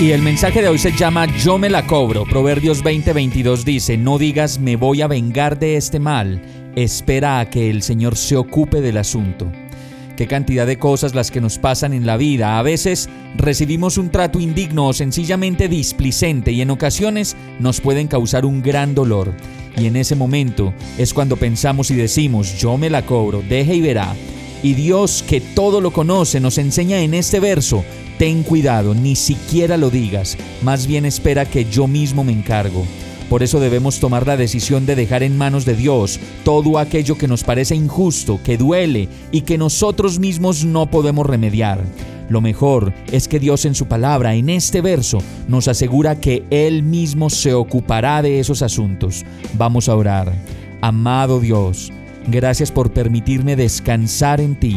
Y el mensaje de hoy se llama Yo me la cobro. Proverbios 20:22 dice, no digas me voy a vengar de este mal, espera a que el Señor se ocupe del asunto. Qué cantidad de cosas las que nos pasan en la vida. A veces recibimos un trato indigno o sencillamente displicente y en ocasiones nos pueden causar un gran dolor. Y en ese momento es cuando pensamos y decimos, yo me la cobro, deje y verá. Y Dios, que todo lo conoce, nos enseña en este verso, ten cuidado, ni siquiera lo digas, más bien espera que yo mismo me encargo. Por eso debemos tomar la decisión de dejar en manos de Dios todo aquello que nos parece injusto, que duele y que nosotros mismos no podemos remediar. Lo mejor es que Dios en su palabra, en este verso, nos asegura que Él mismo se ocupará de esos asuntos. Vamos a orar. Amado Dios, gracias por permitirme descansar en ti.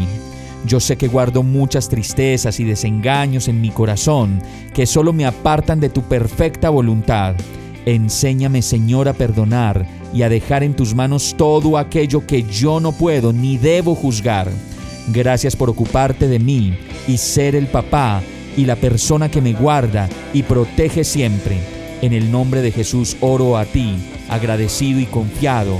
Yo sé que guardo muchas tristezas y desengaños en mi corazón que solo me apartan de tu perfecta voluntad. Enséñame, Señor, a perdonar y a dejar en tus manos todo aquello que yo no puedo ni debo juzgar. Gracias por ocuparte de mí y ser el papá y la persona que me guarda y protege siempre. En el nombre de Jesús oro a ti, agradecido y confiado.